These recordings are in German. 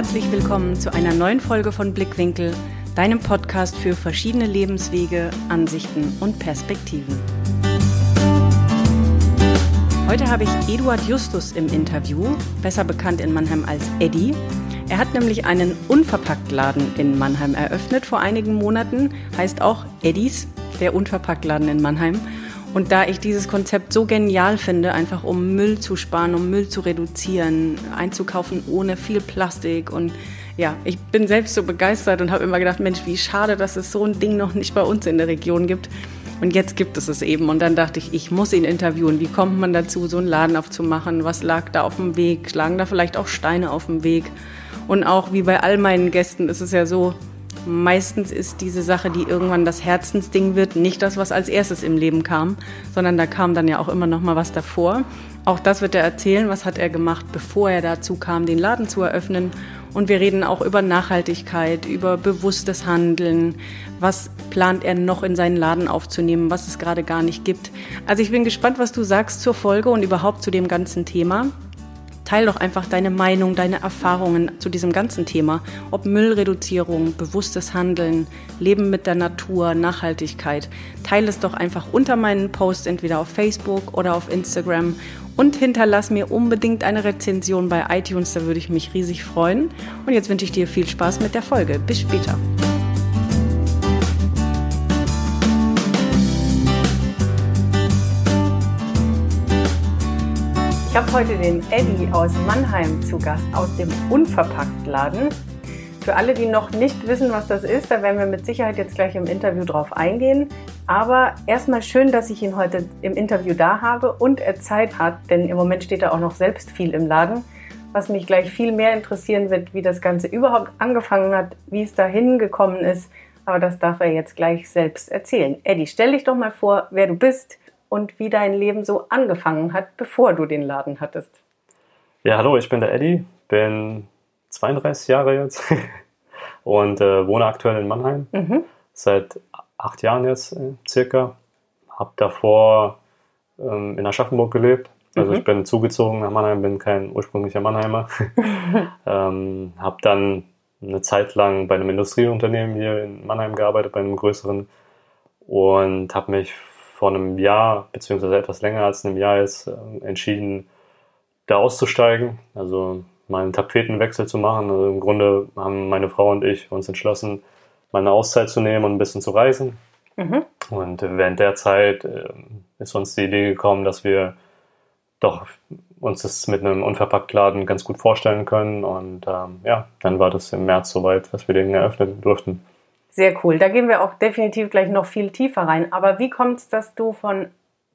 herzlich willkommen zu einer neuen Folge von Blickwinkel, deinem Podcast für verschiedene Lebenswege, Ansichten und Perspektiven. Heute habe ich Eduard Justus im Interview, besser bekannt in Mannheim als Eddie. Er hat nämlich einen Unverpacktladen in Mannheim eröffnet vor einigen Monaten, heißt auch Eddies, der Unverpacktladen in Mannheim. Und da ich dieses Konzept so genial finde, einfach um Müll zu sparen, um Müll zu reduzieren, einzukaufen ohne viel Plastik und ja, ich bin selbst so begeistert und habe immer gedacht, Mensch, wie schade, dass es so ein Ding noch nicht bei uns in der Region gibt. Und jetzt gibt es es eben. Und dann dachte ich, ich muss ihn interviewen. Wie kommt man dazu, so einen Laden aufzumachen? Was lag da auf dem Weg? Lagen da vielleicht auch Steine auf dem Weg? Und auch wie bei all meinen Gästen ist es ja so, Meistens ist diese Sache, die irgendwann das Herzensding wird, nicht das, was als erstes im Leben kam, sondern da kam dann ja auch immer noch mal was davor. Auch das wird er erzählen, was hat er gemacht, bevor er dazu kam, den Laden zu eröffnen. Und wir reden auch über Nachhaltigkeit, über bewusstes Handeln. Was plant er noch in seinen Laden aufzunehmen, was es gerade gar nicht gibt. Also ich bin gespannt, was du sagst zur Folge und überhaupt zu dem ganzen Thema. Teil doch einfach deine Meinung, deine Erfahrungen zu diesem ganzen Thema. Ob Müllreduzierung, bewusstes Handeln, Leben mit der Natur, Nachhaltigkeit. Teile es doch einfach unter meinen Post entweder auf Facebook oder auf Instagram und hinterlass mir unbedingt eine Rezension bei iTunes, da würde ich mich riesig freuen. Und jetzt wünsche ich dir viel Spaß mit der Folge. Bis später. Ich habe heute den Eddie aus Mannheim zu Gast, aus dem Unverpacktladen. Für alle, die noch nicht wissen, was das ist, da werden wir mit Sicherheit jetzt gleich im Interview drauf eingehen. Aber erstmal schön, dass ich ihn heute im Interview da habe und er Zeit hat, denn im Moment steht er auch noch selbst viel im Laden. Was mich gleich viel mehr interessieren wird, wie das Ganze überhaupt angefangen hat, wie es dahin gekommen ist. Aber das darf er jetzt gleich selbst erzählen. Eddie, stell dich doch mal vor, wer du bist, und wie dein Leben so angefangen hat, bevor du den Laden hattest. Ja, hallo, ich bin der Eddie, bin 32 Jahre jetzt und äh, wohne aktuell in Mannheim. Mhm. Seit acht Jahren jetzt äh, circa. Habe davor ähm, in Aschaffenburg gelebt. Also mhm. ich bin zugezogen nach Mannheim, bin kein ursprünglicher Mannheimer. ähm, habe dann eine Zeit lang bei einem Industrieunternehmen hier in Mannheim gearbeitet, bei einem größeren und habe mich vor einem Jahr, beziehungsweise etwas länger als einem Jahr jetzt, äh, entschieden, da auszusteigen. Also mal einen Tapetenwechsel zu machen. Also im Grunde haben meine Frau und ich uns entschlossen, mal eine Auszeit zu nehmen und ein bisschen zu reisen. Mhm. Und während der Zeit äh, ist uns die Idee gekommen, dass wir doch uns das mit einem Unverpacktladen ganz gut vorstellen können. Und ähm, ja, dann war das im März soweit, dass wir den eröffnen durften. Sehr cool. Da gehen wir auch definitiv gleich noch viel tiefer rein. Aber wie kommt es, dass du von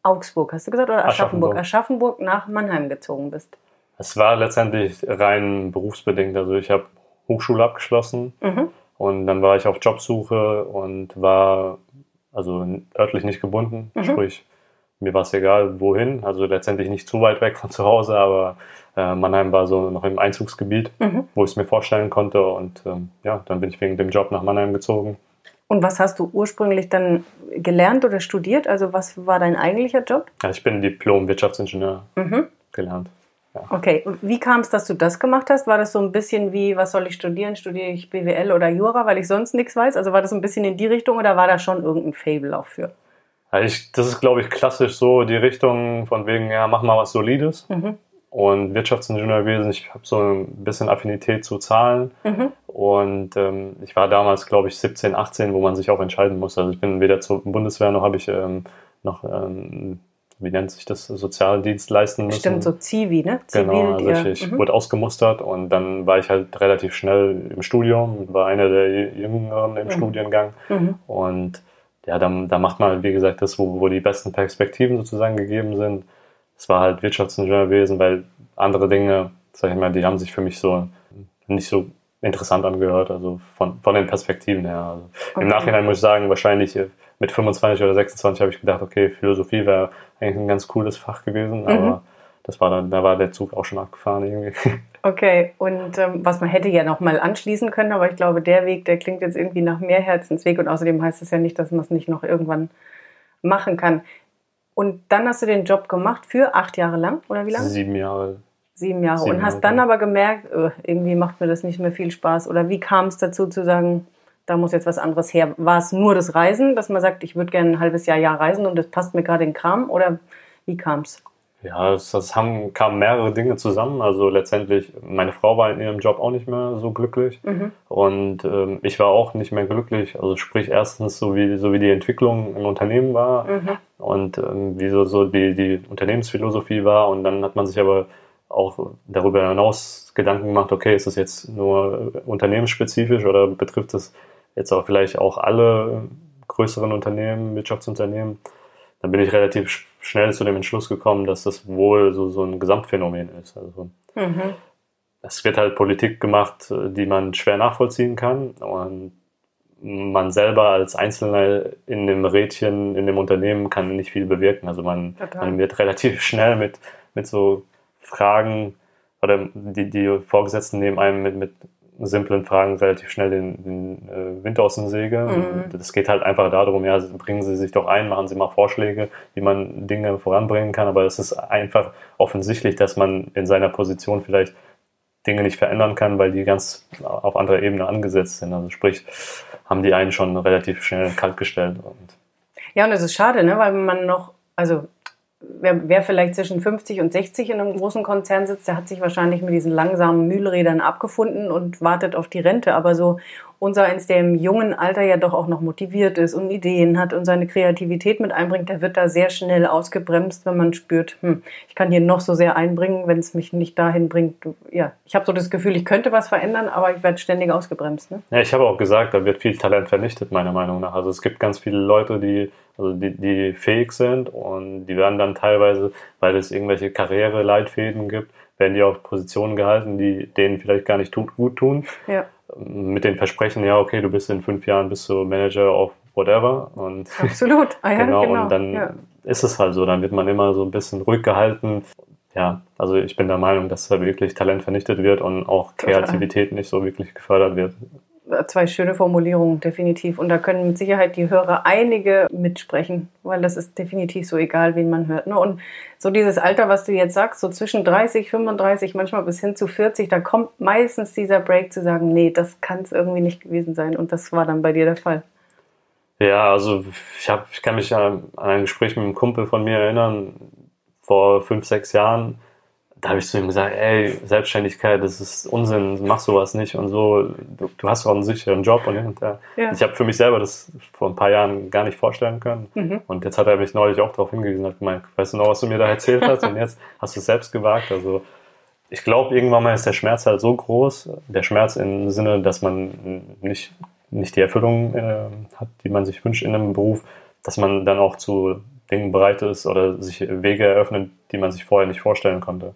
Augsburg, hast du gesagt, oder Aschaffenburg, Aschaffenburg nach Mannheim gezogen bist? Es war letztendlich rein berufsbedingt. Also ich habe Hochschule abgeschlossen mhm. und dann war ich auf Jobsuche und war also örtlich nicht gebunden. Mhm. Sprich, mir war es egal, wohin. Also letztendlich nicht zu weit weg von zu Hause, aber äh, Mannheim war so noch im Einzugsgebiet, mhm. wo ich es mir vorstellen konnte. Und ähm, ja, dann bin ich wegen dem Job nach Mannheim gezogen. Und was hast du ursprünglich dann gelernt oder studiert? Also was war dein eigentlicher Job? Ja, ich bin Diplom-Wirtschaftsingenieur mhm. gelernt. Ja. Okay, und wie kam es, dass du das gemacht hast? War das so ein bisschen wie, was soll ich studieren? Studiere ich BWL oder Jura, weil ich sonst nichts weiß? Also war das ein bisschen in die Richtung oder war da schon irgendein Fable auch für? Ja, ich, das ist, glaube ich, klassisch so die Richtung von wegen, ja, mach mal was Solides. Mhm und Wirtschaftsingenieurwesen. Ich habe so ein bisschen Affinität zu Zahlen. Mhm. Und ähm, ich war damals, glaube ich, 17, 18, wo man sich auch entscheiden muss. Also ich bin weder zur Bundeswehr noch habe ich ähm, noch, ähm, wie nennt sich das, Sozialdienst leisten müssen. Stimmt, so Zivi, ne? Zivil, genau, also ich, ich mhm. wurde ausgemustert und dann war ich halt relativ schnell im Studium, war einer der Jüngeren im mhm. Studiengang. Mhm. Und ja, da, da macht man, wie gesagt, das, wo, wo die besten Perspektiven sozusagen gegeben sind es war halt Wirtschaftsingenieurwesen, weil andere Dinge, sag ich mal, die haben sich für mich so nicht so interessant angehört, also von, von den Perspektiven her. Also okay. Im Nachhinein muss ich sagen, wahrscheinlich mit 25 oder 26 habe ich gedacht, okay, Philosophie wäre eigentlich ein ganz cooles Fach gewesen, mhm. aber das war dann, da war der Zug auch schon abgefahren irgendwie. Okay, und ähm, was man hätte ja noch mal anschließen können, aber ich glaube, der Weg, der klingt jetzt irgendwie nach mehr Herzensweg und außerdem heißt es ja nicht, dass man es nicht noch irgendwann machen kann. Und dann hast du den Job gemacht für acht Jahre lang, oder wie lange? Sieben Jahre. Sieben Jahre. Sieben und hast Jahre, dann ja. aber gemerkt, äh, irgendwie macht mir das nicht mehr viel Spaß. Oder wie kam es dazu zu sagen, da muss jetzt was anderes her? War es nur das Reisen, dass man sagt, ich würde gerne ein halbes Jahr, Jahr reisen und das passt mir gerade in den Kram? Oder wie kam es? Ja, es, das haben, kamen mehrere Dinge zusammen. Also letztendlich, meine Frau war in ihrem Job auch nicht mehr so glücklich und ähm, ich war auch nicht mehr glücklich. Also sprich erstens so wie, so wie die Entwicklung im Unternehmen war und ähm, wie so, so die, die Unternehmensphilosophie war und dann hat man sich aber auch darüber hinaus Gedanken gemacht, okay, ist das jetzt nur äh, unternehmensspezifisch oder betrifft das jetzt auch vielleicht auch alle größeren Unternehmen, Wirtschaftsunternehmen? Dann bin ich relativ sch- schnell zu dem Entschluss gekommen, dass das wohl so, so ein Gesamtphänomen ist. Also es wird halt Politik gemacht, die man schwer nachvollziehen kann und man selber als Einzelner in dem Rädchen, in dem Unternehmen kann nicht viel bewirken. Also man, man wird relativ schnell mit, mit so Fragen oder die, die Vorgesetzten nehmen einem mit, mit simplen Fragen relativ schnell den, den äh, Wind aus den Segeln. Das geht halt einfach darum, ja, bringen Sie sich doch ein, machen Sie mal Vorschläge, wie man Dinge voranbringen kann. Aber es ist einfach offensichtlich, dass man in seiner Position vielleicht Dinge nicht verändern kann, weil die ganz auf anderer Ebene angesetzt sind. Also sprich, haben die einen schon relativ schnell kalt gestellt. Und Ja, und es ist schade, ne? weil man noch, also wer, wer vielleicht zwischen 50 und 60 in einem großen Konzern sitzt, der hat sich wahrscheinlich mit diesen langsamen Mühlrädern abgefunden und wartet auf die Rente. Aber so unser eins, der im jungen Alter ja doch auch noch motiviert ist und Ideen hat und seine Kreativität mit einbringt, der wird da sehr schnell ausgebremst, wenn man spürt, hm, ich kann hier noch so sehr einbringen, wenn es mich nicht dahin bringt. Ja, ich habe so das Gefühl, ich könnte was verändern, aber ich werde ständig ausgebremst. Ne? Ja, ich habe auch gesagt, da wird viel Talent vernichtet, meiner Meinung nach. Also es gibt ganz viele Leute, die, also die, die fähig sind und die werden dann teilweise, weil es irgendwelche Karriereleitfäden gibt, werden die auf Positionen gehalten, die denen vielleicht gar nicht tut, gut tun. Ja, Mit den Versprechen, ja, okay, du bist in fünf Jahren bist du Manager auf whatever. Und absolut. Ah, ja, genau, genau. und dann ja. ist es halt so, dann wird man immer so ein bisschen ruhig gehalten. Ja, also ich bin der Meinung, dass da wirklich Talent vernichtet wird und auch. Kreativität nicht so wirklich gefördert wird. Zwei schöne Formulierungen, definitiv. Und da können mit Sicherheit die Hörer einige mitsprechen, weil das ist definitiv so egal, wen man hört. Ne? Und so dieses Alter, was du jetzt sagst, so zwischen 30, 35, manchmal bis hin zu 40, da kommt meistens dieser Break zu sagen, nee, das kann es irgendwie nicht gewesen sein. Und das war dann bei dir der Fall. Ja, also ich, hab, ich kann mich an an ein Gespräch mit einem Kumpel von mir erinnern, vor fünf, sechs Jahren. Da habe ich zu ihm gesagt, ey, Selbstständigkeit, das ist Unsinn, mach sowas nicht und so. Du, du hast doch einen sicheren Job und, und ja. Ja. Ich habe für mich selber das vor ein paar Jahren gar nicht vorstellen können. Und jetzt hat er mich neulich auch darauf hingewiesen, hat gemeint, weißt du noch, was du mir da erzählt hast? Und jetzt hast du es selbst gewagt. Also ich glaube, irgendwann mal ist der Schmerz halt so groß, der Schmerz im Sinne, dass man nicht, nicht die Erfüllung äh, hat, die man sich wünscht in einem Beruf, dass man dann auch zu Dingen bereit ist oder sich Wege eröffnet, die man sich vorher nicht vorstellen konnte.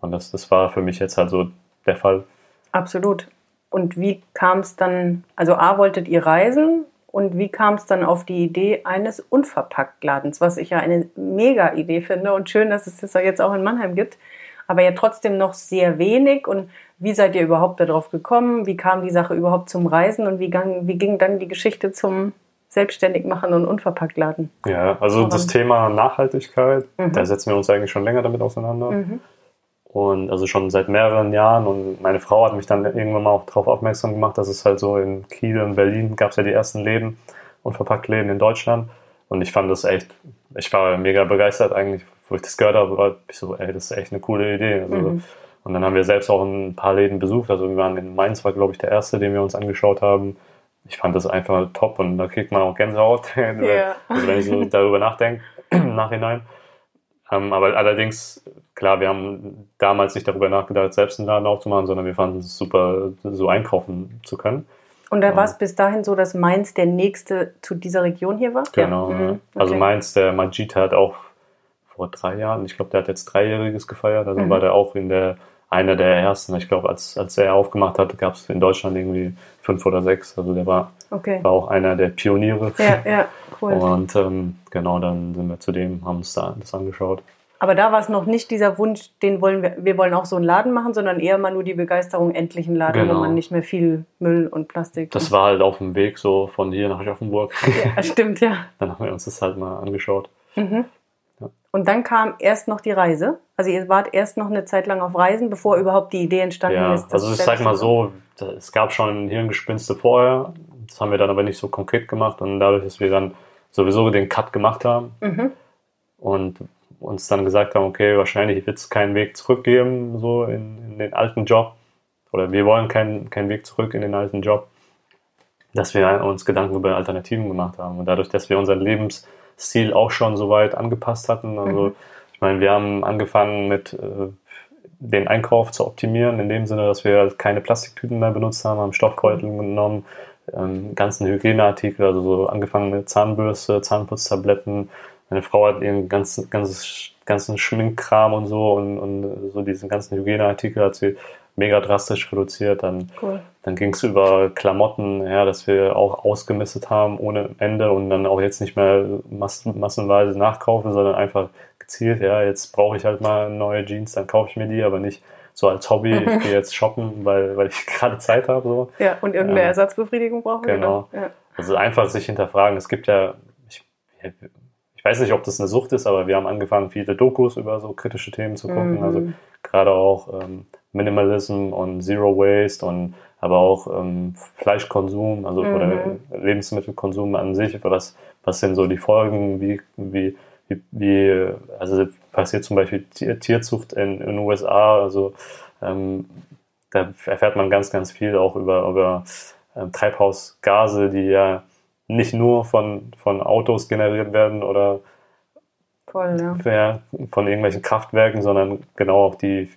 Und das, das war für mich jetzt halt so der Fall. Absolut. Und wie kam es dann, also A, wolltet ihr reisen und wie kam es dann auf die Idee eines Unverpacktladens, was ich ja eine mega Idee finde und schön, dass es das jetzt auch in Mannheim gibt, aber ja trotzdem noch sehr wenig. Und wie seid ihr überhaupt darauf gekommen? Wie kam die Sache überhaupt zum Reisen und wie, gang, wie ging dann die Geschichte zum Selbstständigmachen und Unverpacktladen? Ja, also das Thema Nachhaltigkeit, da setzen wir uns eigentlich schon länger damit auseinander. Und also schon seit mehreren Jahren. Und meine Frau hat mich dann irgendwann mal auch darauf aufmerksam gemacht, dass es halt so in Kiel und Berlin gab es ja die ersten Läden und Verpacktläden in Deutschland. Und ich fand das echt, ich war mega begeistert eigentlich, wo ich das gehört habe, war ich so, ey, das ist echt eine coole Idee. Also, Und dann haben wir selbst auch ein paar Läden besucht. Also wir waren in Mainz, war glaube ich der erste, den wir uns angeschaut haben. Ich fand das einfach top und da kriegt man auch Gänsehaut, Ja. also wenn ich so darüber nachdenke, im Nachhinein. Ähm, aber allerdings, klar, wir haben damals nicht darüber nachgedacht, selbst einen Laden aufzumachen, sondern wir fanden es super, so einkaufen zu können. Und da war es bis dahin so, dass Mainz der nächste zu dieser Region hier war? Genau. Ja. Mhm. Also Okay. Mainz, der Majid hat auch vor drei Jahren, ich glaube, der hat jetzt Dreijähriges gefeiert, also Mhm. war der auch in der einer der ersten. Ich glaube, als, als er aufgemacht hat, gab es in Deutschland irgendwie fünf oder sechs. Also der war, Okay. war auch einer der Pioniere. Ja, ja, cool. Und ähm, genau, dann sind wir zu dem, haben uns da das angeschaut. Aber da war es noch nicht dieser Wunsch, den wollen wir, wir wollen auch so einen Laden machen, sondern eher mal nur die Begeisterung, endlich einen Laden, wo Genau. man nicht mehr viel Müll und Plastik. Das war halt auf dem Weg so von hier nach Aschaffenburg. ja, stimmt, ja. Dann haben wir uns das halt mal angeschaut. Und dann kam erst noch die Reise. Also ihr wart erst noch eine Zeit lang auf Reisen, bevor überhaupt die Idee entstanden ja, ist. Also ich sag mal so, es gab schon Hirngespinste vorher. Das haben wir dann aber nicht so konkret gemacht. Und dadurch, dass wir dann sowieso den Cut gemacht haben mhm. und uns dann gesagt haben, okay, wahrscheinlich wird es keinen Weg zurück geben, so in, in, den alten Job. Oder wir wollen keinen, keinen Weg zurück in den alten Job, dass wir uns Gedanken über Alternativen gemacht haben. Und dadurch, dass wir unseren Lebensstil auch schon so weit angepasst hatten, also mhm. ich meine, wir haben angefangen mit äh, den Einkauf zu optimieren, in dem Sinne, dass wir keine Plastiktüten mehr benutzt haben, haben Stoffbeutel genommen, ähm, ganzen Hygieneartikel, also so angefangen mit Zahnbürste, Zahnputztabletten, meine Frau hat ihren ganzen, ganzes, ganzen Schminkkram und so und, und so diesen ganzen Hygieneartikel hat sie mega drastisch reduziert. Dann, cool. dann ging es über Klamotten, ja, dass wir auch ausgemistet haben ohne Ende und dann auch jetzt nicht mehr mass massenweise nachkaufen, sondern einfach gezielt, ja, jetzt brauche ich halt mal neue Jeans, dann kaufe ich mir die, aber nicht so als Hobby, ich gehe jetzt shoppen, weil, weil ich gerade Zeit habe. So. Ja, und irgendeine ja. Ersatzbefriedigung brauchen Genau. Ja. Also einfach sich hinterfragen. Es gibt ja, ich, ich weiß nicht, ob das eine Sucht ist, aber wir haben angefangen, viele Dokus über so kritische Themen zu gucken. Mhm. Also gerade auch ähm, Minimalism und Zero Waste und aber auch ähm, Fleischkonsum, also mhm. oder Lebensmittelkonsum an sich. Was, was sind so die Folgen? Wie, wie, wie, wie also passiert zum Beispiel Tierzucht in den USA? Also ähm, da erfährt man ganz, ganz viel auch über, über ähm, Treibhausgase, die ja nicht nur von, von Autos generiert werden oder Voll, ja. von irgendwelchen Kraftwerken, sondern genau auch die äh,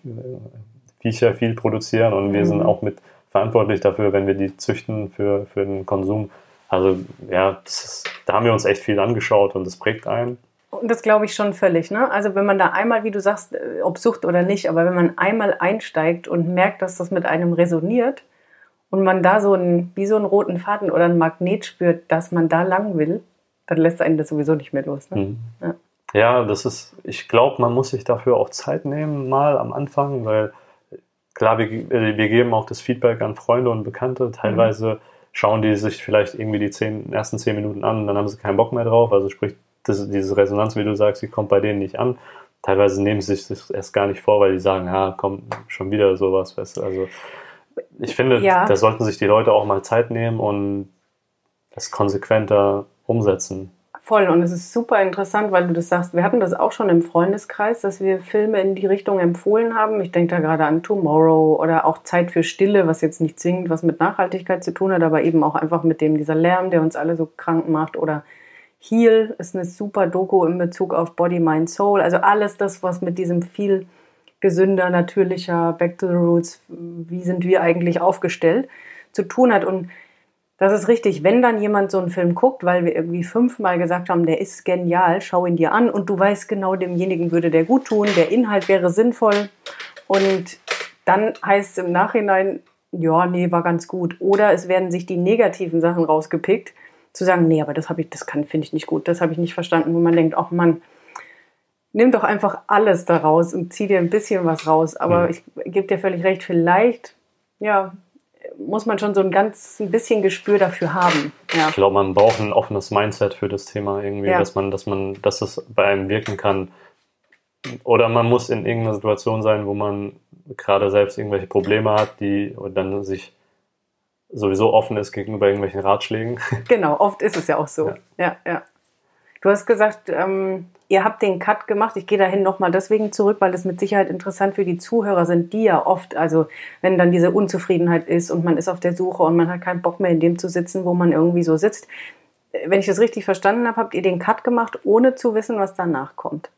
Viecher viel produzieren und mhm. wir sind mhm. auch mit verantwortlich dafür, wenn wir die züchten für, für den Konsum. Also ja, ist, da haben wir uns echt viel angeschaut und das prägt einen. Das glaube ich schon völlig. Ne? Also wenn man da einmal, wie du sagst, äh, ob Sucht oder nicht, aber wenn man einmal einsteigt und merkt, dass das mit einem resoniert, und man da so einen, wie so einen roten Faden oder ein Magnet spürt, dass man da lang will, dann lässt einen das sowieso nicht mehr los. Ne? Mhm. Ja. ja. das ist, ich glaube, man muss sich dafür auch Zeit nehmen, mal am Anfang, weil klar, wir, äh, wir geben auch das Feedback an Freunde und Bekannte. Teilweise mhm. schauen die sich vielleicht irgendwie die zehn, ersten zehn Minuten an und dann haben sie keinen Bock mehr drauf. Also sprich, das, diese Resonanz, wie du sagst, die kommt bei denen nicht an. Teilweise nehmen sie sich das erst gar nicht vor, weil die sagen, ja, komm, schon wieder sowas, weißt du. Also ich finde, ja. da sollten sich die Leute auch mal Zeit nehmen und das konsequenter umsetzen. Voll, und es ist super interessant, weil du das sagst. Wir hatten das auch schon im Freundeskreis, dass wir Filme in die Richtung empfohlen haben. Ich denke da gerade an Tomorrow oder auch Zeit für Stille, was jetzt nicht zwingend was mit Nachhaltigkeit zu tun hat, aber eben auch einfach mit dem dieser Lärm, der uns alle so krank macht. Oder Heal ist eine super Doku in Bezug auf Body, Mind, Soul. Also alles das, was mit diesem viel gesünder, natürlicher, back to the roots, wie sind wir eigentlich aufgestellt, zu tun hat. Und das ist richtig, wenn dann jemand so einen Film guckt, weil wir irgendwie fünfmal gesagt haben, der ist genial, schau ihn dir an und du weißt genau, demjenigen würde der gut tun, der Inhalt wäre sinnvoll und dann heißt es im Nachhinein, ja, nee, war ganz gut. Oder es werden sich die negativen Sachen rausgepickt, zu sagen, nee, aber das habe ich, das kann, finde ich nicht gut, das habe ich nicht verstanden, wo man denkt, ach Mann, nimm doch einfach alles daraus und zieh dir ein bisschen was raus. Aber mhm. ich gebe dir völlig recht, vielleicht, ja, muss man schon so ein ganz ein bisschen Gespür dafür haben. Ja. Ich glaube, man braucht ein offenes Mindset für das Thema irgendwie, ja. dass man, dass man, dass es bei einem wirken kann. Oder man muss in irgendeiner Situation sein, wo man gerade selbst irgendwelche Probleme hat, die und dann sich sowieso offen ist gegenüber irgendwelchen Ratschlägen. Genau, oft ist es ja auch so. Ja, ja. ja. Du hast gesagt, ähm, ihr habt den Cut gemacht. Ich gehe dahin nochmal deswegen zurück, weil das mit Sicherheit interessant für die Zuhörer sind, die ja oft, also wenn dann diese Unzufriedenheit ist und man ist auf der Suche und man hat keinen Bock mehr in dem zu sitzen, wo man irgendwie so sitzt. Wenn ich das richtig verstanden habe, habt ihr den Cut gemacht, ohne zu wissen, was danach kommt.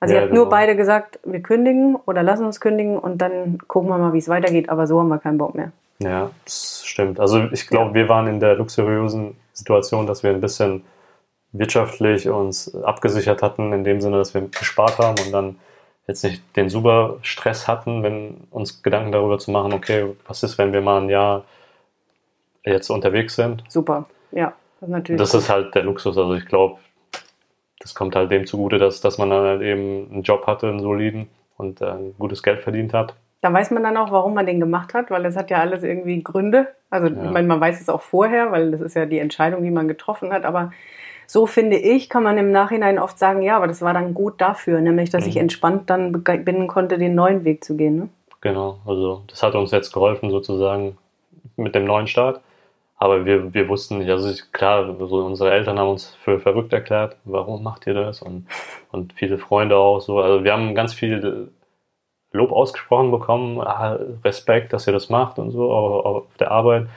Also ja, ihr habt genau. nur beide gesagt, wir kündigen oder lassen uns kündigen und dann gucken wir mal, wie es weitergeht, aber so haben wir keinen Bock mehr. Ja, das stimmt. Also ich glaube, wir waren in der luxuriösen Situation, dass wir ein bisschen wirtschaftlich uns abgesichert hatten, in dem Sinne, dass wir gespart haben und dann jetzt nicht den super Stress hatten, wenn uns Gedanken darüber zu machen, okay, was ist, wenn wir mal ein Jahr jetzt unterwegs sind. Super, ja, das natürlich. Das ist halt der Luxus. Also ich glaube, das kommt halt dem zugute, dass, dass man dann halt eben einen Job hatte, einen soliden und äh, gutes Geld verdient hat. Da weiß man dann auch, warum man den gemacht hat, weil es hat ja alles irgendwie Gründe. Also ja. ich meine, man weiß es auch vorher, weil das ist ja die Entscheidung, die man getroffen hat, aber so finde ich, kann man im Nachhinein oft sagen, ja, aber das war dann gut dafür, nämlich, dass mhm. ich entspannt dann beginnen konnte, den neuen Weg zu gehen. Ne? Genau, also das hat uns jetzt geholfen sozusagen mit dem neuen Start. Aber wir, wir wussten nicht, also klar, so unsere Eltern haben uns für verrückt erklärt, warum macht ihr das? Und, und viele Freunde auch so. Also wir haben ganz viel Lob ausgesprochen bekommen, ah, Respekt, dass ihr das macht und so auf der Arbeit.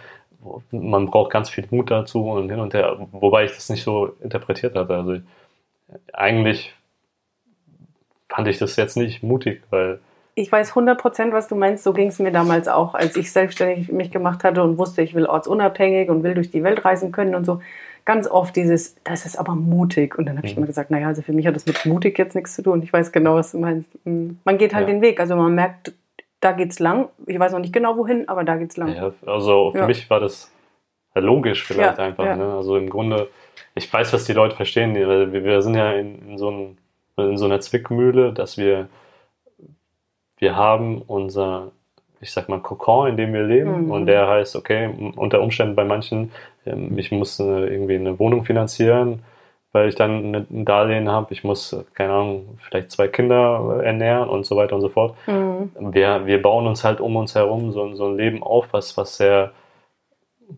Man braucht ganz viel Mut dazu und hin und her, wobei ich das nicht so interpretiert hatte. Also eigentlich fand ich das jetzt nicht mutig, weil ich weiß 100 Prozent, was du meinst. So ging es mir damals auch, als ich selbstständig mich gemacht hatte und wusste, ich will ortsunabhängig und will durch die Welt reisen können und so. Ganz oft dieses, das ist aber mutig. Und dann habe ich mhm. immer gesagt, naja, also für mich hat das mit mutig jetzt nichts zu tun. Ich weiß genau, was du meinst. Mhm. Man geht halt ja. den Weg. Also man merkt, da geht's lang. Ich weiß noch nicht genau wohin, aber da geht's lang. Ja, also für ja. mich war das logisch vielleicht einfach. Ne? Also im Grunde, ich weiß, was die Leute verstehen. Wir, wir sind ja in, in, so ein, in so einer Zwickmühle, dass wir wir haben unser, ich sag mal, Kokon, in dem wir leben. Mhm. Und der heißt, okay, unter Umständen bei manchen, ähm, ich muss irgendwie eine Wohnung finanzieren, weil ich dann ein Darlehen habe. Ich muss, keine Ahnung, vielleicht zwei Kinder ernähren und so weiter und so fort. Mhm. Wir, wir bauen uns halt um uns herum so, so ein Leben auf, was, was sehr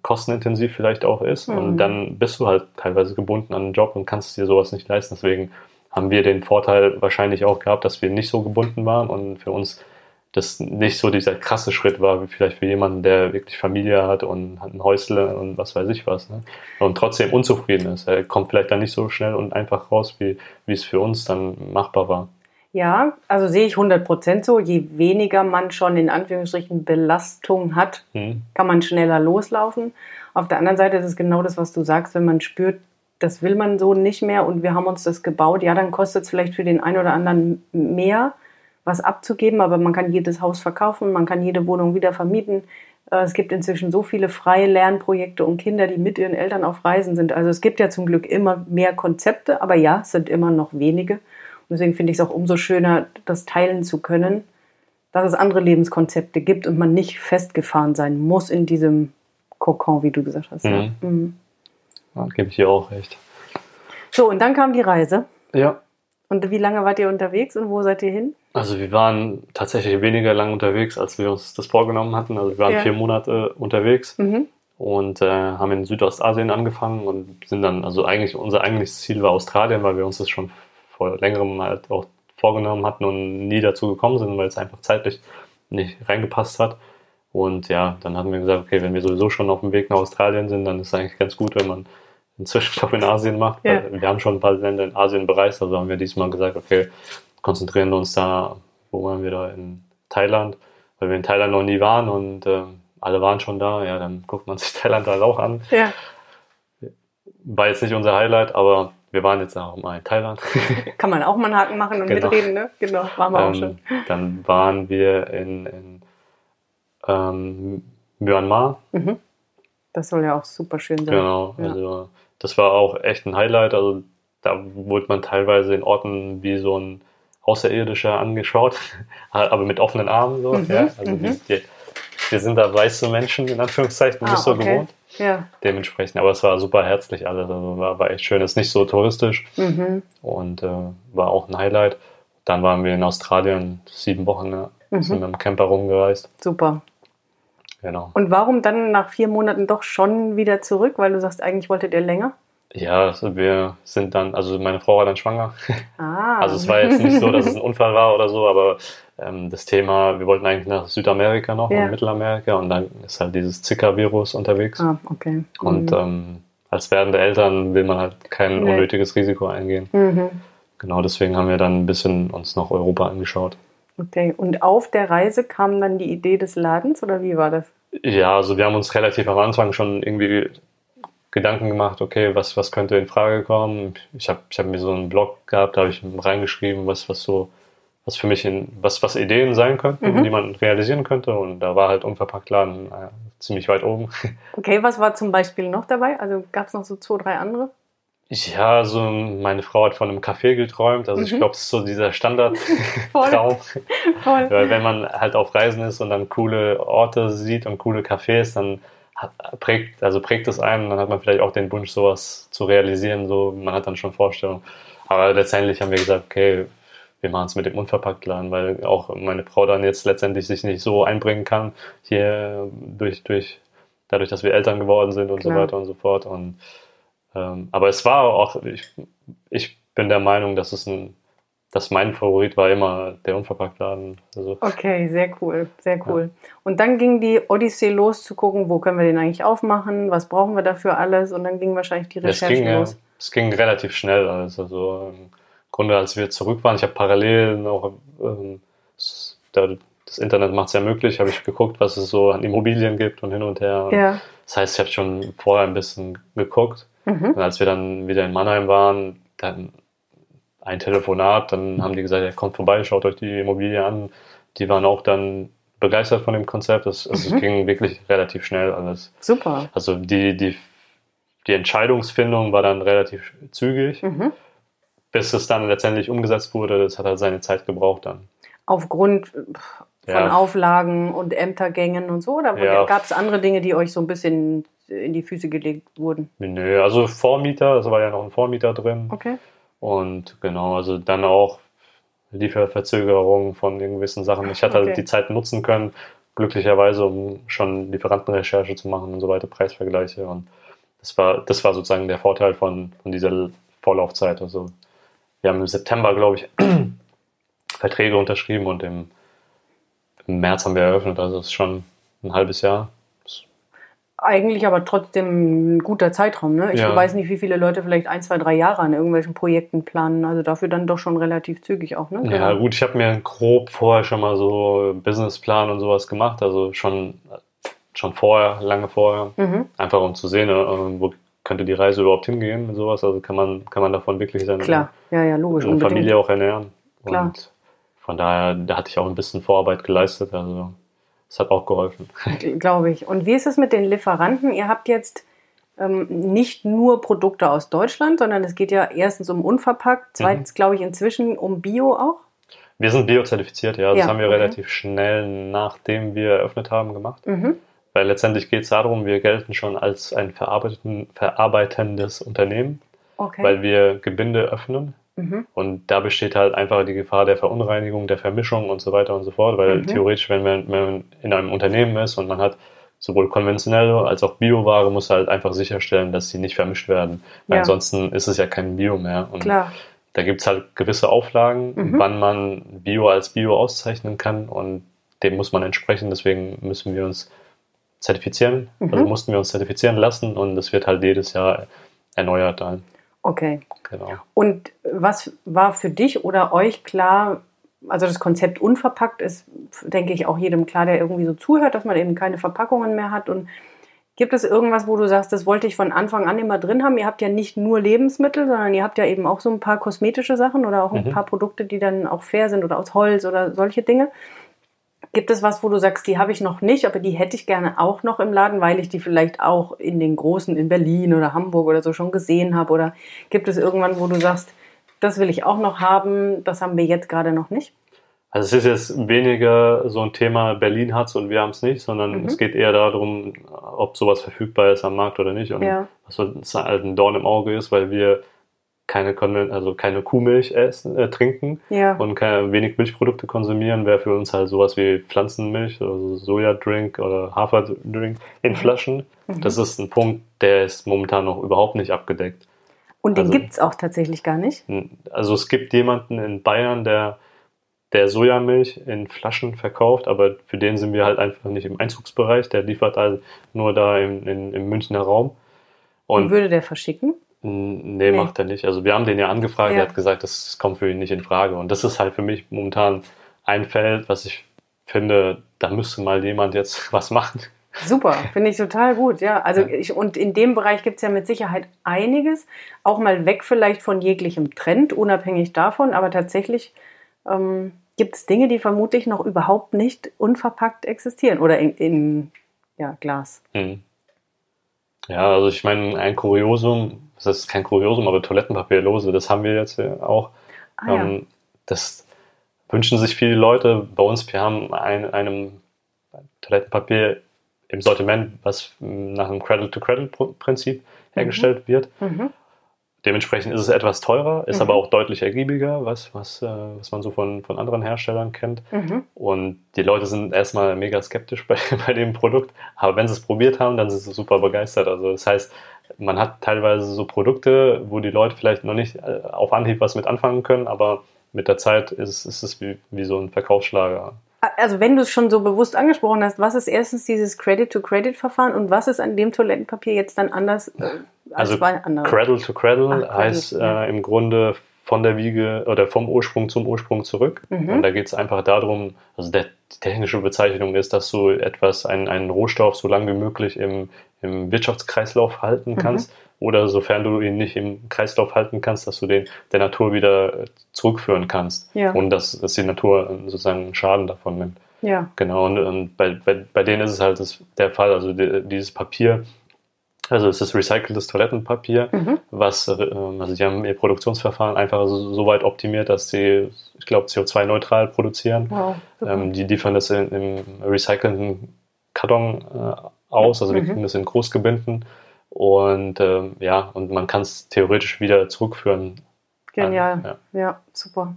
kostenintensiv vielleicht auch ist. Mhm. Und dann bist du halt teilweise gebunden an einen Job und kannst dir sowas nicht leisten. Deswegen haben wir den Vorteil wahrscheinlich auch gehabt, dass wir nicht so gebunden waren und für uns das nicht so dieser krasse Schritt war, wie vielleicht für jemanden, der wirklich Familie hat und hat ein Häusle und was weiß ich was. Ne? Und trotzdem unzufrieden ist. Er kommt vielleicht dann nicht so schnell und einfach raus, wie, wie es für uns dann machbar war. Ja, also sehe ich 100 Prozent so. Je weniger man schon in Anführungsstrichen Belastung hat, hm. kann man schneller loslaufen. Auf der anderen Seite ist es genau das, was du sagst, wenn man spürt, das will man so nicht mehr und wir haben uns das gebaut, ja, dann kostet es vielleicht für den einen oder anderen mehr, was abzugeben, aber man kann jedes Haus verkaufen, man kann jede Wohnung wieder vermieten. Äh, es gibt inzwischen so viele freie Lernprojekte und Kinder, die mit ihren Eltern auf Reisen sind. Also es gibt ja zum Glück immer mehr Konzepte, aber ja, es sind immer noch wenige. Und deswegen finde ich es auch umso schöner, das teilen zu können, dass es andere Lebenskonzepte gibt und man nicht festgefahren sein muss in diesem Kokon, wie du gesagt hast. Mhm. Ja. Mhm. Ja, gebe ich dir auch recht. So, und dann kam die Reise. Ja. Und wie lange wart ihr unterwegs und wo seid ihr hin? Also wir waren tatsächlich weniger lang unterwegs, als wir uns das vorgenommen hatten. Also wir waren ja. vier Monate unterwegs mhm. und äh, haben in Südostasien angefangen und sind dann, also eigentlich unser eigentliches Ziel war Australien, weil wir uns das schon vor längerem halt auch vorgenommen hatten und nie dazu gekommen sind, weil es einfach zeitlich nicht reingepasst hat. Und ja, dann haben wir gesagt, okay, wenn wir sowieso schon auf dem Weg nach Australien sind, dann ist es eigentlich ganz gut, wenn man einen Zwischenstopp in Asien macht. Ja. Wir haben schon ein paar Länder in Asien bereist, also haben wir diesmal gesagt, okay, konzentrieren wir uns da, wo waren wir da in Thailand, weil wir in Thailand noch nie waren und äh, alle waren schon da, ja, dann guckt man sich Thailand halt auch an. Ja. War jetzt nicht unser Highlight, aber wir waren jetzt auch mal in Thailand. Kann man auch mal einen Haken machen und genau. mitreden, ne? Genau, waren wir ähm, auch schon. Dann waren wir in, in ähm, Myanmar. Mhm. Das soll ja auch super schön sein. Genau, ja. also das war auch echt ein Highlight. Also da wurde man teilweise in Orten wie so ein Außerirdischer angeschaut, aber mit offenen Armen. So, mhm. ja? Also mhm. die, wir sind da weiße Menschen in Anführungszeichen, ah, nicht so okay. gewohnt. Ja. Dementsprechend, aber es war super herzlich alles. Also war, war echt schön. Es ist nicht so touristisch mhm. und äh, war auch ein Highlight. Dann waren wir in Australien sieben Wochen, ja, mhm. sind mit dem Camper rumgereist. Super. Genau. Und warum dann nach vier Monaten doch schon wieder zurück? Weil du sagst, eigentlich wolltet ihr länger? Ja, also wir sind dann, also meine Frau war dann schwanger. Ah. Also es war jetzt nicht so, dass es ein Unfall war oder so, aber ähm, das Thema, wir wollten eigentlich nach Südamerika noch ja. und Mittelamerika und dann ist halt dieses Zika-Virus unterwegs. Ah, okay. Und mhm. ähm, als werdende Eltern will man halt kein nee. unnötiges Risiko eingehen. Mhm. Genau deswegen haben wir dann ein bisschen uns noch Europa angeschaut. Okay, und auf der Reise kam dann die Idee des Ladens oder wie war das? Ja, also wir haben uns relativ am Anfang schon irgendwie Gedanken gemacht, okay, was, was könnte in Frage kommen. Ich habe ich hab mir so einen Blog gehabt, da habe ich reingeschrieben, was, was so, was für mich in, was, was Ideen sein könnten, mhm. die man realisieren könnte. Und da war halt unverpackt Laden äh, ziemlich weit oben. Okay, was war zum Beispiel noch dabei? Also gab es noch so zwei, drei andere? Ja, also meine Frau hat von einem Café geträumt. Also mhm. ich glaube, es ist so dieser Standardtraum. Voll. Weil wenn man halt auf Reisen ist und dann coole Orte sieht und coole Cafés, dann prägt, also prägt es einem, dann hat man vielleicht auch den Wunsch, sowas zu realisieren, so, man hat dann schon Vorstellungen. Aber letztendlich haben wir gesagt, okay, wir machen es mit dem Unverpacktladen, weil auch meine Frau dann jetzt letztendlich sich nicht so einbringen kann, hier durch, durch, dadurch, dass wir Eltern geworden sind und Klar. so weiter und so fort. Und, ähm, aber es war auch, ich, ich bin der Meinung, dass es ein das mein Favorit war immer der Unverpacktladen. Also, okay, sehr cool, sehr cool. Ja. Und dann ging die Odyssee los zu gucken, wo können wir den eigentlich aufmachen, was brauchen wir dafür alles und dann ging wahrscheinlich die Recherche es ging, los. es ging relativ schnell alles. Also im Grunde, als wir zurück waren, ich habe parallel noch, ähm, das Internet macht es ja möglich, habe ich geguckt, was es so an Immobilien gibt und hin und her. Ja. Das heißt, ich habe schon vorher ein bisschen geguckt. Mhm. Und als wir dann wieder in Mannheim waren, dann ein Telefonat, dann haben die gesagt, ja, kommt vorbei, schaut euch die Immobilie an. Die waren auch dann begeistert von dem Konzept. Es, also mhm. es ging wirklich relativ schnell alles. Super. Also die, die, die Entscheidungsfindung war dann relativ zügig. Mhm. Bis es dann letztendlich umgesetzt wurde, das hat halt seine Zeit gebraucht dann. Aufgrund von ja. Auflagen und Ämtergängen und so? Oder ja. gab es andere Dinge, die euch so ein bisschen in die Füße gelegt wurden? Nö, also Vormieter, es war ja noch ein Vormieter drin. Okay. Und genau, also dann auch Lieferverzögerungen von gewissen Sachen. Ich hatte okay. die Zeit nutzen können, glücklicherweise, um schon Lieferantenrecherche zu machen und so weiter, Preisvergleiche. Und das war, das war sozusagen der Vorteil von, von dieser Vorlaufzeit. Also wir haben im September, glaube ich, Verträge unterschrieben und im, im März haben wir eröffnet. Also es ist schon ein halbes Jahr. Eigentlich aber trotzdem ein guter Zeitraum. Ne? Ich ja. weiß nicht, wie viele Leute vielleicht ein, zwei, drei Jahre an irgendwelchen Projekten planen. Also dafür dann doch schon relativ zügig auch. Ne? Ja, gut, ich habe mir grob vorher schon mal so Businessplan und sowas gemacht. Also schon, schon vorher, lange vorher. Mhm. Einfach um zu sehen, äh, wo könnte die Reise überhaupt hingehen und sowas. Also kann man, kann man davon wirklich seine, Klar. Ja, ja, logisch, Familie auch ernähren. Klar. Und von daher, da hatte ich auch ein bisschen Vorarbeit geleistet. Also das hat auch geholfen. Glaube ich. Und wie ist es mit den Lieferanten? Ihr habt jetzt ähm, nicht nur Produkte aus Deutschland, sondern es geht ja erstens um unverpackt, zweitens mhm. glaube ich inzwischen um Bio auch. Wir sind biozertifiziert, ja. Das ja, haben wir okay. relativ schnell, nachdem wir eröffnet haben, gemacht. Mhm. Weil letztendlich geht es darum, wir gelten schon als ein verarbeitendes Unternehmen, okay. weil wir Gebinde öffnen. Mhm. Und da besteht halt einfach die Gefahr der Verunreinigung, der Vermischung und so weiter und so fort, weil mhm. theoretisch, wenn man, wenn man in einem Unternehmen ist und man hat sowohl konventionelle als auch Bioware, muss halt einfach sicherstellen, dass sie nicht vermischt werden. Weil ja. ansonsten ist es ja kein Bio mehr. Und Klar. da gibt es halt gewisse Auflagen, mhm. wann man Bio als Bio auszeichnen kann und dem muss man entsprechen. Deswegen müssen wir uns zertifizieren, also mhm. mussten wir uns zertifizieren lassen und das wird halt jedes Jahr erneuert dann. Okay. Genau. Und was war für dich oder euch klar, also das Konzept unverpackt ist, denke ich, auch jedem klar, der irgendwie so zuhört, dass man eben keine Verpackungen mehr hat. Und gibt es irgendwas, wo du sagst, das wollte ich von Anfang an immer drin haben? Ihr habt ja nicht nur Lebensmittel, sondern ihr habt ja eben auch so ein paar kosmetische Sachen oder auch ein mhm. paar Produkte, die dann auch fair sind oder aus Holz oder solche Dinge. Gibt es was, wo du sagst, die habe ich noch nicht, aber die hätte ich gerne auch noch im Laden, weil ich die vielleicht auch in den großen, in Berlin oder Hamburg oder so schon gesehen habe? Oder gibt es irgendwann, wo du sagst, das will ich auch noch haben, das haben wir jetzt gerade noch nicht? Also es ist jetzt weniger so ein Thema, Berlin hat es und wir haben es nicht, sondern mhm. es geht eher darum, ob sowas verfügbar ist am Markt oder nicht und ja. was halt ein Dorn im Auge ist, weil wir keine, also keine Kuhmilch essen, äh, trinken ja. und keine, wenig Milchprodukte konsumieren, wäre für uns halt sowas wie Pflanzenmilch, also Sojadrink oder Haferdrink in mhm. Flaschen. Mhm. Das ist ein Punkt, der ist momentan noch überhaupt nicht abgedeckt. Und den also, gibt es auch tatsächlich gar nicht? Also es gibt jemanden in Bayern, der, der Sojamilch in Flaschen verkauft, aber für den sind wir halt einfach nicht im Einzugsbereich. Der liefert halt nur da im, in, im Münchner Raum. Und, Und würde der verschicken? Nee, nee, macht er nicht. Also wir haben den ja angefragt, ja. er hat gesagt, das kommt für ihn nicht in Frage. Und das ist halt für mich momentan ein Feld, was ich finde, da müsste mal jemand jetzt was machen. Super, finde ich total gut, ja. Also ich, und in dem Bereich gibt es ja mit Sicherheit einiges, auch mal weg vielleicht von jeglichem Trend, unabhängig davon, aber tatsächlich ähm, gibt es Dinge, die vermutlich noch überhaupt nicht unverpackt existieren oder in, in ja, Glas. Hm. Ja, also ich meine, ein Kuriosum, das ist kein Kuriosum, aber Toilettenpapierlose, das haben wir jetzt auch. Ah, ja. ähm, das wünschen sich viele Leute. Bei uns, wir haben ein, einem Toilettenpapier im Sortiment, was nach einem Cradle-to-Cradle-Prinzip hergestellt mhm. wird. Mhm. Dementsprechend ist es etwas teurer, ist mhm. aber auch deutlich ergiebiger, was, was, äh, was man so von, von anderen Herstellern kennt. Mhm. Und die Leute sind erstmal mega skeptisch bei, bei dem Produkt, aber wenn sie es probiert haben, dann sind sie super begeistert. Also das heißt, man hat teilweise so Produkte, wo die Leute vielleicht noch nicht äh, auf Anhieb was mit anfangen können, aber mit der Zeit ist, ist es wie, wie so ein Verkaufsschlager. Also wenn du es schon so bewusst angesprochen hast, was ist erstens dieses Credit-to-Credit-Verfahren und was ist an dem Toilettenpapier jetzt dann anders äh, als also bei anderen? Cradle-to-Cradle -Cradle heißt ja. äh, im Grunde von der Wiege oder vom Ursprung zum Ursprung zurück. Mhm. Und da geht es einfach darum, also der, die technische Bezeichnung ist, dass du etwas, einen, einen Rohstoff so lange wie möglich im, im Wirtschaftskreislauf halten mhm. kannst. Mhm. Oder sofern du ihn nicht im Kreislauf halten kannst, dass du den der Natur wieder zurückführen kannst. Ja. Und dass, dass die Natur sozusagen Schaden davon nimmt. Ja. Genau. Und, und bei, bei, bei denen ist es halt das, der Fall. Also die, dieses Papier also es ist recyceltes Toilettenpapier, mhm. was, ähm, also die haben ihr Produktionsverfahren einfach so, so weit optimiert, dass sie, ich glaube, CO2-neutral produzieren. Wow, ähm, die liefern das in, im recycelten Karton äh, aus, also wir mhm. kriegen das in Großgebinden und ähm, ja, und man kann es theoretisch wieder zurückführen. Genial, an, ja. ja, super.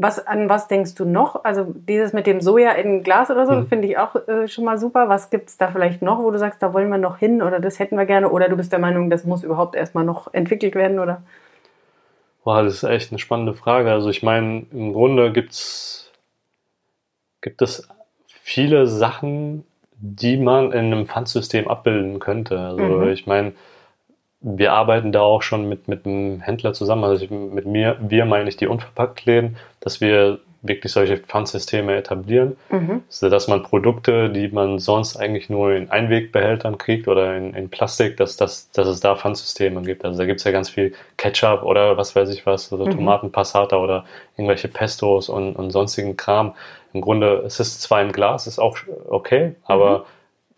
Was, an was denkst du noch? Also dieses mit dem Soja in Glas oder so, mhm. finde ich auch äh, schon mal super. Was gibt es da vielleicht noch, wo du sagst, da wollen wir noch hin oder das hätten wir gerne? Oder du bist der Meinung, das muss überhaupt erstmal noch entwickelt werden, oder? Boah, das ist echt eine spannende Frage. Also ich meine, im Grunde gibt's, gibt es viele Sachen, die man in einem Pfandsystem abbilden könnte. Also mhm. ich meine, wir arbeiten da auch schon mit, mit einem Händler zusammen. Also ich, mit mir, wir meine ich die Unverpacktläden, dass wir wirklich solche Pfandsysteme etablieren, mhm. sodass man Produkte, die man sonst eigentlich nur in Einwegbehältern kriegt oder in, in Plastik, dass, dass, dass es da Pfandsysteme gibt. Also da gibt es ja ganz viel Ketchup oder was weiß ich was, oder mhm. Tomatenpassata oder irgendwelche Pestos und, und sonstigen Kram. Im Grunde, es ist zwar im Glas, ist auch okay, aber mhm.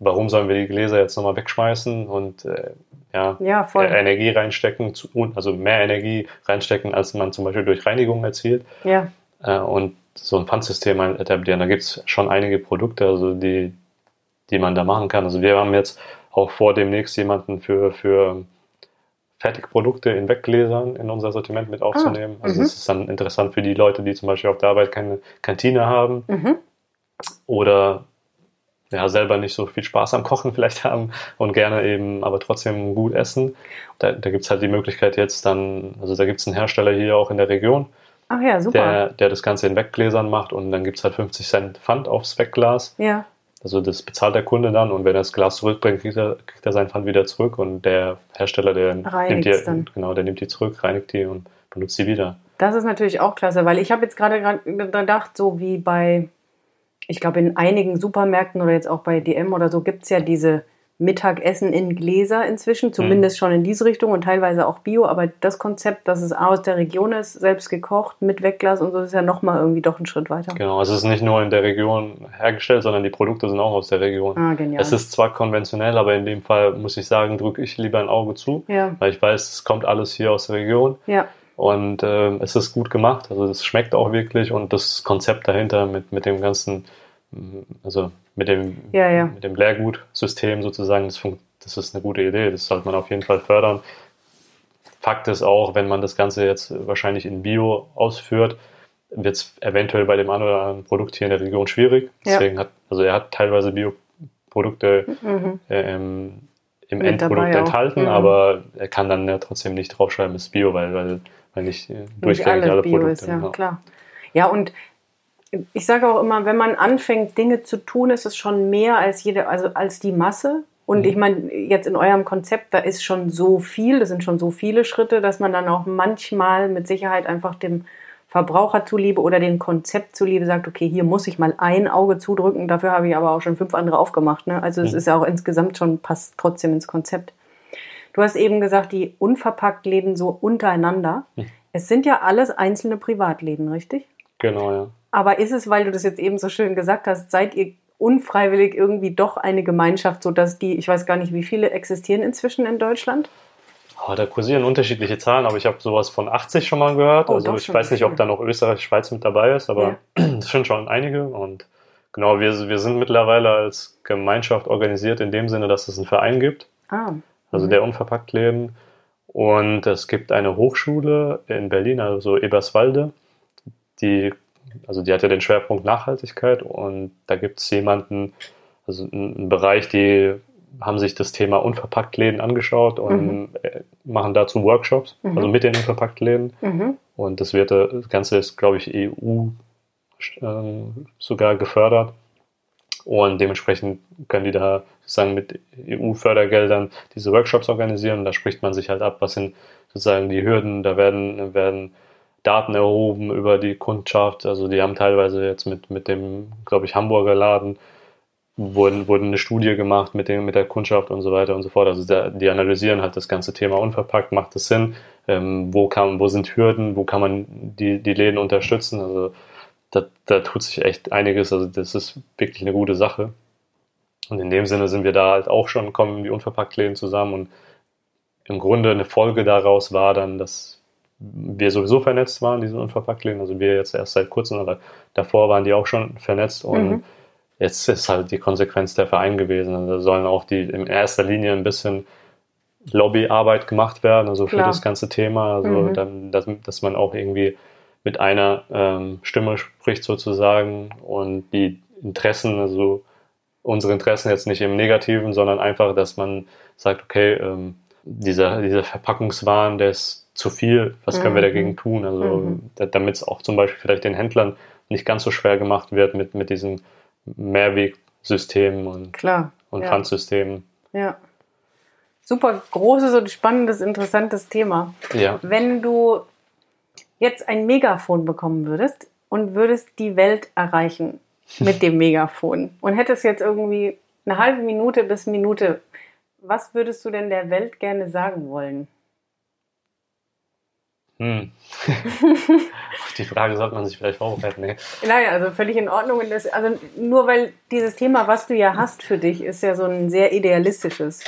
Warum sollen wir die Gläser jetzt nochmal wegschmeißen und äh, ja, ja Energie reinstecken, also mehr Energie reinstecken, als man zum Beispiel durch Reinigung erzielt. Ja. Äh, und so ein Pfandsystem etablieren. Da gibt es schon einige Produkte, also die, die man da machen kann. Also wir haben jetzt auch vor, demnächst jemanden für, für Fertigprodukte in Weggläsern in unser Sortiment mit aufzunehmen. Ah, also es ist dann interessant für die Leute, die zum Beispiel auf der Arbeit keine Kantine haben mhm. oder ja, selber nicht so viel Spaß am Kochen vielleicht haben und gerne eben aber trotzdem gut essen. Da, da gibt es halt die Möglichkeit jetzt dann, also da gibt es einen Hersteller hier auch in der Region, Ach ja, super. Der, der das Ganze in Weggläsern macht und dann gibt es halt 50 Cent Pfand aufs Wegglas. Ja. Also das bezahlt der Kunde dann und wenn er das Glas zurückbringt, kriegt er, kriegt er sein Pfand wieder zurück und der Hersteller, der nimmt die, dann. genau, der nimmt die zurück, reinigt die und benutzt die wieder. Das ist natürlich auch klasse, weil ich habe jetzt gerade gedacht, so wie bei ich glaube, in einigen Supermärkten oder jetzt auch bei DM oder so gibt es ja diese Mittagessen in Gläser inzwischen, zumindest mhm. schon in diese Richtung und teilweise auch Bio, aber das Konzept, dass es aus der Region ist, selbst gekocht, mit Wegglas und so, ist ja nochmal irgendwie doch ein Schritt weiter. Genau, also es ist nicht nur in der Region hergestellt, sondern die Produkte sind auch aus der Region. Ah, genial. Es ist zwar konventionell, aber in dem Fall muss ich sagen, drücke ich lieber ein Auge zu, ja. weil ich weiß, es kommt alles hier aus der Region. Ja. Und äh, es ist gut gemacht, also es schmeckt auch wirklich und das Konzept dahinter mit, mit dem ganzen also mit dem, ja, ja. mit dem Lehrgutsystem sozusagen, das, das ist eine gute Idee, das sollte man auf jeden Fall fördern. Fakt ist auch, wenn man das Ganze jetzt wahrscheinlich in Bio ausführt, wird es eventuell bei dem einen oder anderen Produkt hier in der Region schwierig. Deswegen ja. hat, also er hat teilweise Bioprodukte mhm. äh, im, im Endprodukt enthalten, mhm. aber er kann dann ja trotzdem nicht draufschreiben, es ist Bio, weil, weil, weil nicht, äh, nicht durchgängig alle Bio Produkte. Ist, ja, genau. klar. Ja, und ich sage auch immer, wenn man anfängt, Dinge zu tun, ist es schon mehr als jede, also als die Masse. Und mhm. ich meine, jetzt in eurem Konzept, da ist schon so viel, das sind schon so viele Schritte, dass man dann auch manchmal mit Sicherheit einfach dem Verbraucher zuliebe oder dem Konzept zuliebe sagt, okay, hier muss ich mal ein Auge zudrücken, dafür habe ich aber auch schon fünf andere aufgemacht. Ne? Also es mhm. ist ja auch insgesamt schon, passt trotzdem ins Konzept. Du hast eben gesagt, die unverpackt leben so untereinander. Mhm. Es sind ja alles einzelne Privatläden, richtig? Genau, ja. Aber ist es, weil du das jetzt eben so schön gesagt hast, seid ihr unfreiwillig irgendwie doch eine Gemeinschaft, sodass die, ich weiß gar nicht, wie viele existieren inzwischen in Deutschland? Oh, da kursieren unterschiedliche Zahlen, aber ich habe sowas von 80 schon mal gehört. Oh, also ich weiß nicht, ob da noch Österreich, Schweiz mit dabei ist, aber es ja. sind schon einige und Genau, wir, wir sind mittlerweile als Gemeinschaft organisiert in dem Sinne, dass es einen Verein gibt. Ah. Also mhm. der unverpackt leben. Und es gibt eine Hochschule in Berlin, also Eberswalde, die, also die hat ja den Schwerpunkt Nachhaltigkeit und da gibt es jemanden, also einen Bereich, die haben sich das Thema Unverpacktläden angeschaut und mhm. Äh, machen dazu Workshops, mhm. also mit den Unverpacktläden. Mhm. Und das wird, das Ganze ist, glaube ich, EU äh, sogar gefördert. Und dementsprechend können die da sozusagen mit EU-Fördergeldern diese Workshops organisieren. Da spricht man sich halt ab, was sind sozusagen die Hürden. Da werden, werden Daten erhoben über die Kundschaft. Also die haben teilweise jetzt mit, mit dem, glaube ich, Hamburger Laden wurden, wurden eine Studie gemacht mit, dem, mit der Kundschaft und so weiter und so fort. Also der, die analysieren halt das ganze Thema unverpackt, macht es Sinn, ähm, wo, kann, wo sind Hürden, wo kann man die, die Läden unterstützen. Also da, da tut sich echt einiges. Also das ist wirklich eine gute Sache. Und in dem Sinne sind wir da halt auch schon, kommen die Unverpackt-Läden zusammen und im Grunde eine Folge daraus war dann, dass wir sowieso vernetzt waren, diese Unverpackt-Läden. Also wir jetzt erst seit kurzem, aber davor waren die auch schon vernetzt und mhm. jetzt ist halt die Konsequenz der Verein gewesen. Also da sollen auch die in erster Linie ein bisschen Lobbyarbeit gemacht werden, also Klar. für das ganze Thema, also mhm. dann, dass, dass man auch irgendwie mit einer ähm, Stimme spricht sozusagen und die Interessen, also unsere Interessen jetzt nicht im Negativen, sondern einfach, dass man sagt, okay, ähm, dieser, dieser Verpackungswahn, der ist zu viel, was können mhm. wir dagegen tun? Also mhm. damit es auch zum Beispiel vielleicht den Händlern nicht ganz so schwer gemacht wird mit, mit diesen Mehrwegsystemen und, Klar, und ja. Pfandsystemen. Ja. Super großes und spannendes, interessantes Thema. Ja. Wenn du jetzt ein Megafon bekommen würdest und würdest die Welt erreichen mit dem Megafon und hättest jetzt irgendwie eine halbe Minute bis Minute, was würdest du denn der Welt gerne sagen wollen? Hm. die Frage sollte man sich vielleicht vorbereiten. Nee. Naja, also völlig in Ordnung. Also nur weil dieses Thema, was du ja hast für dich, ist ja so ein sehr idealistisches.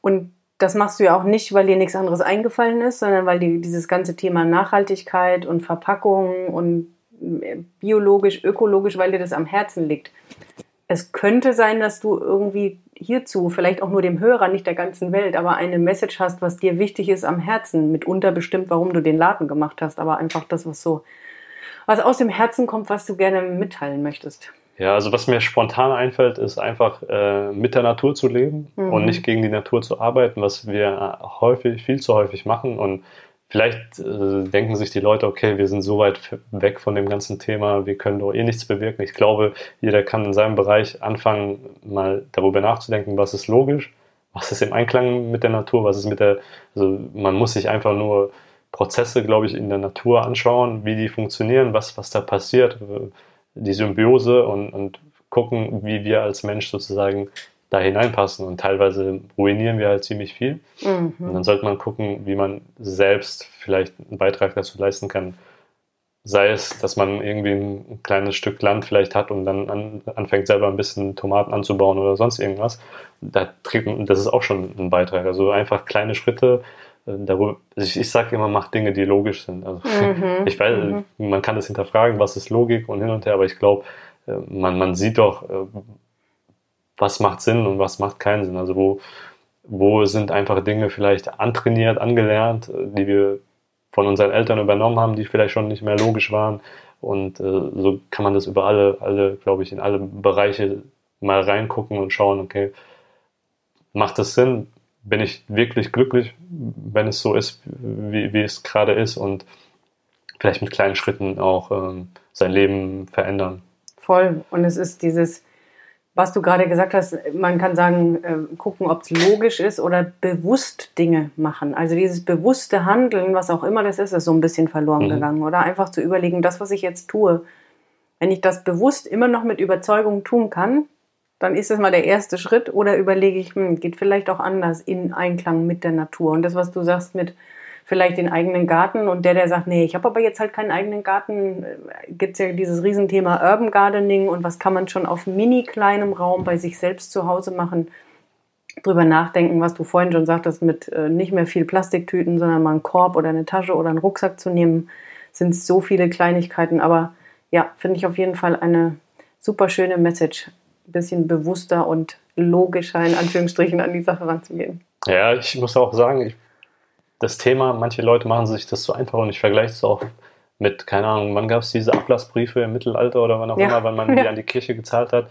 Und das machst du ja auch nicht, weil dir nichts anderes eingefallen ist, sondern weil dir dieses ganze Thema Nachhaltigkeit und Verpackung und äh, biologisch, ökologisch, weil dir das am Herzen liegt. Es könnte sein, dass du irgendwie hierzu, vielleicht auch nur dem Hörer, nicht der ganzen Welt, aber eine Message hast, was dir wichtig ist am Herzen, mitunter bestimmt, warum du den Laden gemacht hast, aber einfach das, was so, was aus dem Herzen kommt, was du gerne mitteilen möchtest. Ja, also was mir spontan einfällt, ist einfach äh, mit der Natur zu leben mhm. und nicht gegen die Natur zu arbeiten, was wir häufig, viel zu häufig machen. Und vielleicht äh, denken sich die Leute, okay, wir sind so weit weg von dem ganzen Thema, wir können doch eh nichts bewirken. Ich glaube, jeder kann in seinem Bereich anfangen, mal darüber nachzudenken, was ist logisch, was ist im Einklang mit der Natur, was ist mit der, also man muss sich einfach nur Prozesse, glaube ich, in der Natur anschauen, wie die funktionieren, was, was da passiert die Symbiose und, und gucken, wie wir als Mensch sozusagen da hineinpassen. Und teilweise ruinieren wir halt ziemlich viel. Mhm. Und dann sollte man gucken, wie man selbst vielleicht einen Beitrag dazu leisten kann. Sei es, dass man irgendwie ein kleines Stück Land vielleicht hat und dann an, anfängt selber ein bisschen Tomaten anzubauen oder sonst irgendwas. Da trägt, das ist auch schon ein Beitrag. Also einfach kleine Schritte. Äh, darüber, ich, ich sage immer, macht Dinge, die logisch sind. Also mhm. ich weiß, mhm. man kann das hinterfragen, was ist Logik und hin und her, aber ich glaube, äh, man, man sieht doch, äh, was macht Sinn und was macht keinen Sinn. Also wo, wo sind einfach Dinge vielleicht antrainiert, angelernt, die wir von unseren Eltern übernommen haben, die vielleicht schon nicht mehr logisch waren. Und äh, so kann man das über alle, alle, glaube ich, in alle Bereiche mal reingucken und schauen, okay, macht das Sinn? Bin ich wirklich glücklich, wenn es so ist, wie, wie es gerade ist und vielleicht mit kleinen Schritten auch ähm, sein Leben verändern. Voll. Und es ist dieses, was du gerade gesagt hast, man kann sagen, äh, gucken, ob es logisch ist oder bewusst Dinge machen. Also dieses bewusste Handeln, was auch immer das ist, ist so ein bisschen verloren mhm. gegangen. Oder einfach zu überlegen, das, was ich jetzt tue, wenn ich das bewusst immer noch mit Überzeugung tun kann, dann ist das mal der erste Schritt. Oder überlege ich, hm, geht vielleicht auch anders in Einklang mit der Natur. Und das, was du sagst mit vielleicht den eigenen Garten und der, der sagt, nee, ich habe aber jetzt halt keinen eigenen Garten, äh, gibt es ja dieses Riesenthema Urban Gardening und was kann man schon auf mini kleinem Raum bei sich selbst zu Hause machen. Drüber nachdenken, was du vorhin schon sagtest, mit äh, nicht mehr viel Plastiktüten, sondern mal einen Korb oder eine Tasche oder einen Rucksack zu nehmen, sind so viele Kleinigkeiten. Aber ja, finde ich auf jeden Fall eine super schöne Message, ein bisschen bewusster und logischer in Anführungsstrichen an die Sache ranzugehen. Ja, ich muss auch sagen, ich, das Thema, manche Leute machen sich das so einfach und ich vergleiche es auch mit, keine Ahnung, wann gab es diese Ablassbriefe im Mittelalter oder wann auch ja. immer, wann man die an die Kirche gezahlt hat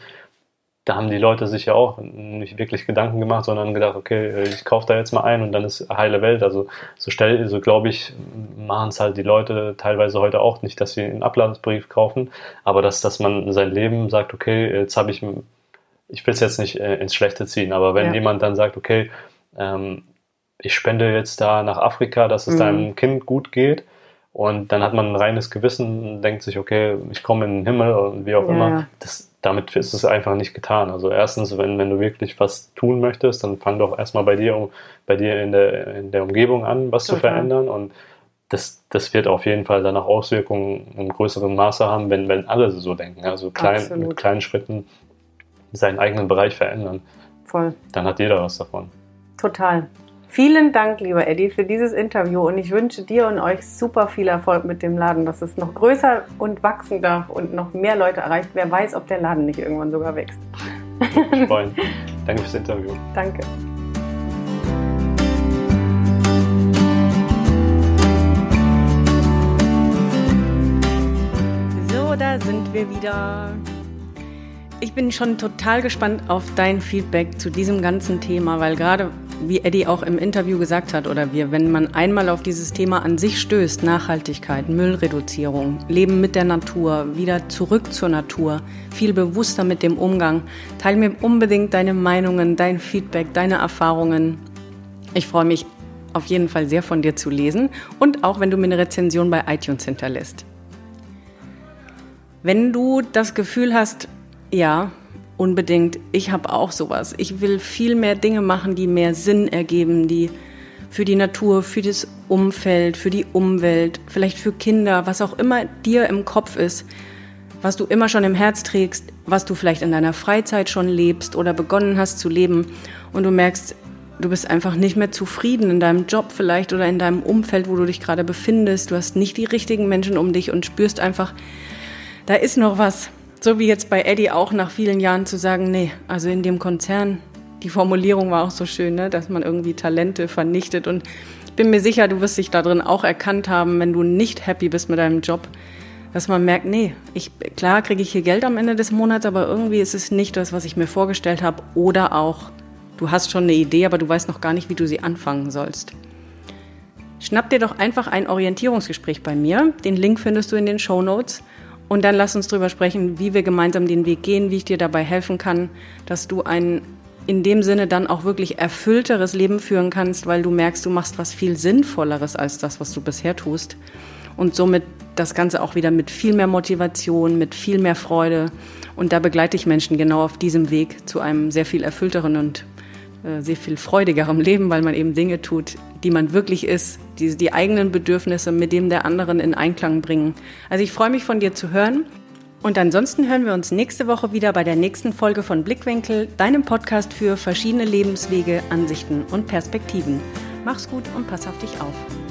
da haben die Leute sich ja auch nicht wirklich Gedanken gemacht, sondern gedacht, okay, ich kaufe da jetzt mal ein und dann ist heile Welt. Also so stell, so glaube ich, machen es halt die Leute teilweise heute auch nicht, dass sie einen Ablassbrief kaufen, aber dass, dass man sein Leben sagt, okay, jetzt habe ich, ich will es jetzt nicht äh, ins Schlechte ziehen, aber wenn ja. jemand dann sagt, okay, ähm, ich spende jetzt da nach Afrika, dass es mhm. deinem Kind gut geht, und dann hat man ein reines Gewissen und denkt sich, okay, ich komme in den Himmel und wie auch ja, immer. Das, damit ist es einfach nicht getan. Also erstens, wenn, wenn du wirklich was tun möchtest, dann fang doch erstmal bei dir, bei dir in der, in der Umgebung an, was Total. zu verändern. Und das, das wird auf jeden Fall dann auch Auswirkungen im größeren Maße haben, wenn, wenn alle so denken. Also klein, mit kleinen Schritten seinen eigenen Bereich verändern. Voll. Dann hat jeder was davon. Total. Vielen Dank, lieber Eddie, für dieses Interview und ich wünsche dir und euch super viel Erfolg mit dem Laden, dass es noch größer und wachsen darf und noch mehr Leute erreicht. Wer weiß, ob der Laden nicht irgendwann sogar wächst. Ich freue mich. Danke fürs Interview. Danke. So, da sind wir wieder. Ich bin schon total gespannt auf dein Feedback zu diesem ganzen Thema, weil gerade wie Eddie auch im Interview gesagt hat, oder wir, wenn man einmal auf dieses Thema an sich stößt, Nachhaltigkeit, Müllreduzierung, Leben mit der Natur, wieder zurück zur Natur, viel bewusster mit dem Umgang, teile mir unbedingt deine Meinungen, dein Feedback, deine Erfahrungen. Ich freue mich auf jeden Fall sehr von dir zu lesen und auch wenn du mir eine Rezension bei iTunes hinterlässt. Wenn du das Gefühl hast, ja, unbedingt, ich habe auch sowas. Ich will viel mehr Dinge machen, die mehr Sinn ergeben, die für die Natur, für das Umfeld, für die Umwelt, vielleicht für Kinder, was auch immer dir im Kopf ist, was du immer schon im Herz trägst, was du vielleicht in deiner Freizeit schon lebst oder begonnen hast zu leben und du merkst, du bist einfach nicht mehr zufrieden in deinem Job vielleicht oder in deinem Umfeld, wo du dich gerade befindest, du hast nicht die richtigen Menschen um dich und spürst einfach, da ist noch was, so wie jetzt bei Eddie auch nach vielen Jahren zu sagen, nee, also in dem Konzern, die Formulierung war auch so schön, ne, dass man irgendwie Talente vernichtet. Und ich bin mir sicher, du wirst dich da drin auch erkannt haben, wenn du nicht happy bist mit deinem Job, dass man merkt, nee, ich, klar kriege ich hier Geld am Ende des Monats, aber irgendwie ist es nicht das, was ich mir vorgestellt habe. Oder auch, du hast schon eine Idee, aber du weißt noch gar nicht, wie du sie anfangen sollst. Schnapp dir doch einfach ein Orientierungsgespräch bei mir. Den Link findest du in den Show Notes. Und dann lass uns darüber sprechen, wie wir gemeinsam den Weg gehen, wie ich dir dabei helfen kann, dass du ein in dem Sinne dann auch wirklich erfüllteres Leben führen kannst, weil du merkst, du machst was viel Sinnvolleres als das, was du bisher tust. Und somit das Ganze auch wieder mit viel mehr Motivation, mit viel mehr Freude. Und da begleite ich Menschen genau auf diesem Weg zu einem sehr viel erfüllteren und sehr viel freudigerem Leben, weil man eben Dinge tut, die man wirklich ist, die, die eigenen Bedürfnisse mit dem der anderen in Einklang bringen. Also ich freue mich von dir zu hören. Und ansonsten hören wir uns nächste Woche wieder bei der nächsten Folge von Blickwinkel, deinem Podcast für verschiedene Lebenswege, Ansichten und Perspektiven. Mach's gut und pass auf dich auf.